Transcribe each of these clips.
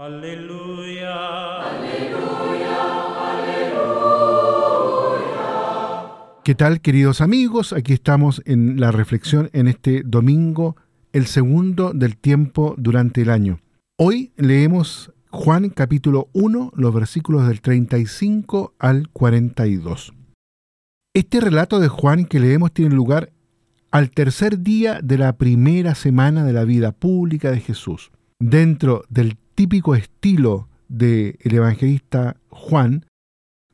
Aleluya. Aleluya, aleluya. ¿Qué tal, queridos amigos? Aquí estamos en la reflexión en este domingo, el segundo del tiempo durante el año. Hoy leemos Juan capítulo 1, los versículos del 35 al 42. Este relato de Juan que leemos tiene lugar al tercer día de la primera semana de la vida pública de Jesús. Dentro del típico estilo del evangelista Juan,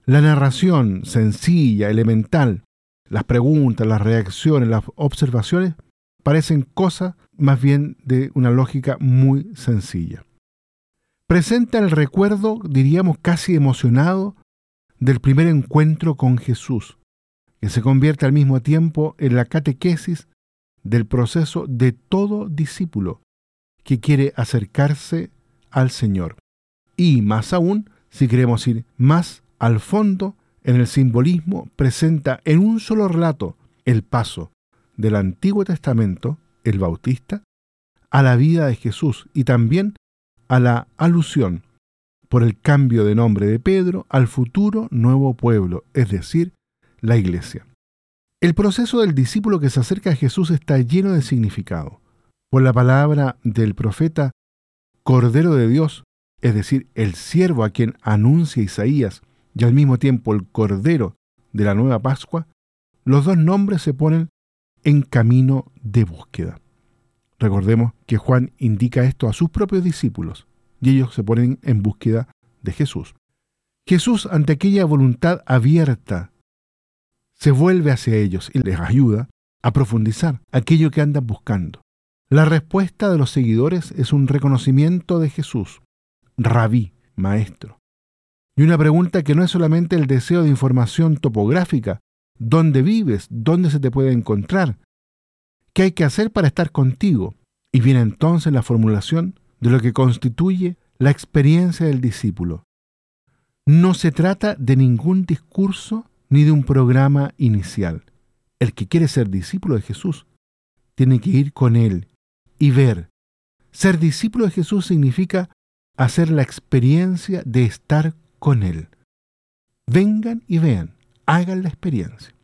la narración sencilla, elemental, las preguntas, las reacciones, las observaciones, parecen cosas más bien de una lógica muy sencilla. Presenta el recuerdo, diríamos casi emocionado, del primer encuentro con Jesús, que se convierte al mismo tiempo en la catequesis del proceso de todo discípulo que quiere acercarse al Señor. Y más aún, si queremos ir más al fondo, en el simbolismo presenta en un solo relato el paso del Antiguo Testamento, el Bautista, a la vida de Jesús y también a la alusión por el cambio de nombre de Pedro al futuro nuevo pueblo, es decir, la iglesia. El proceso del discípulo que se acerca a Jesús está lleno de significado. Por la palabra del profeta Cordero de Dios, es decir, el siervo a quien anuncia Isaías, y al mismo tiempo el Cordero de la nueva Pascua, los dos nombres se ponen en camino de búsqueda. Recordemos que Juan indica esto a sus propios discípulos y ellos se ponen en búsqueda de Jesús. Jesús, ante aquella voluntad abierta, se vuelve hacia ellos y les ayuda a profundizar aquello que andan buscando. La respuesta de los seguidores es un reconocimiento de Jesús, rabí, maestro. Y una pregunta que no es solamente el deseo de información topográfica, dónde vives, dónde se te puede encontrar, qué hay que hacer para estar contigo. Y viene entonces la formulación de lo que constituye la experiencia del discípulo. No se trata de ningún discurso ni de un programa inicial. El que quiere ser discípulo de Jesús tiene que ir con Él y ver. Ser discípulo de Jesús significa hacer la experiencia de estar con Él. Vengan y vean, hagan la experiencia.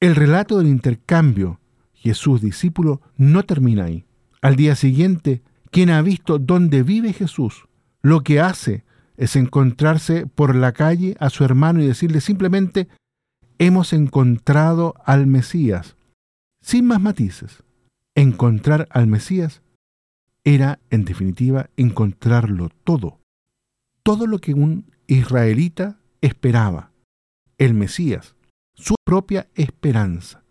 El relato del intercambio Jesús discípulo no termina ahí. Al día siguiente, quien ha visto dónde vive Jesús, lo que hace es encontrarse por la calle a su hermano y decirle simplemente, hemos encontrado al Mesías, sin más matices. Encontrar al Mesías era, en definitiva, encontrarlo todo, todo lo que un israelita esperaba, el Mesías, su propia esperanza.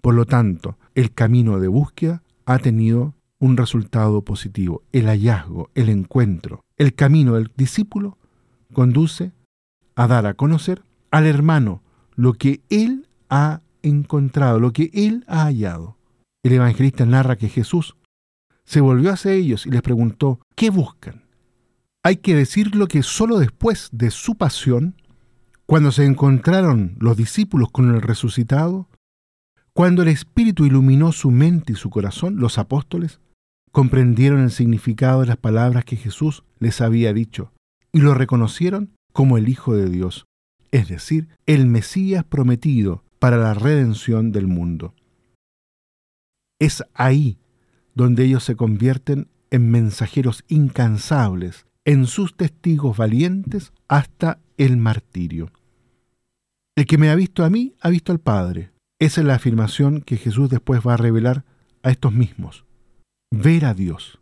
Por lo tanto, el camino de búsqueda ha tenido un resultado positivo. El hallazgo, el encuentro, el camino del discípulo conduce a dar a conocer al hermano lo que él ha encontrado, lo que él ha hallado. El evangelista narra que Jesús se volvió hacia ellos y les preguntó, ¿qué buscan? Hay que decirlo que solo después de su pasión, cuando se encontraron los discípulos con el resucitado, cuando el Espíritu iluminó su mente y su corazón, los apóstoles comprendieron el significado de las palabras que Jesús les había dicho y lo reconocieron como el Hijo de Dios, es decir, el Mesías prometido para la redención del mundo. Es ahí donde ellos se convierten en mensajeros incansables en sus testigos valientes hasta el martirio. El que me ha visto a mí, ha visto al Padre. Esa es la afirmación que Jesús después va a revelar a estos mismos. Ver a Dios.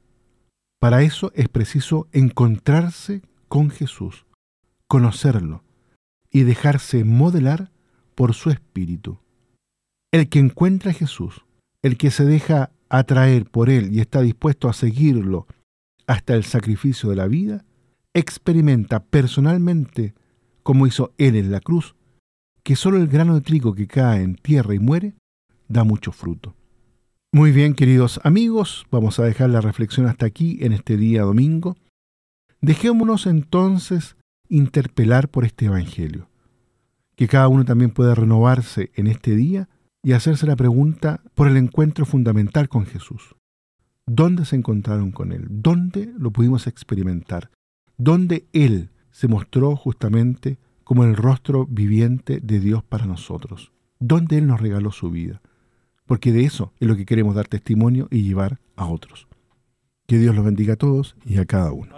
Para eso es preciso encontrarse con Jesús, conocerlo y dejarse modelar por su espíritu. El que encuentra a Jesús, el que se deja atraer por él y está dispuesto a seguirlo hasta el sacrificio de la vida, experimenta personalmente, como hizo Él en la cruz, que solo el grano de trigo que cae en tierra y muere da mucho fruto. Muy bien, queridos amigos, vamos a dejar la reflexión hasta aquí en este día domingo. Dejémonos entonces interpelar por este Evangelio, que cada uno también pueda renovarse en este día y hacerse la pregunta por el encuentro fundamental con Jesús. dónde se encontraron con Él, dónde lo pudimos experimentar, dónde Él se mostró justamente como el rostro viviente de Dios para nosotros, dónde Él nos regaló su vida, porque de eso es lo que queremos dar testimonio y llevar a otros. Que Dios los bendiga a todos y a cada uno.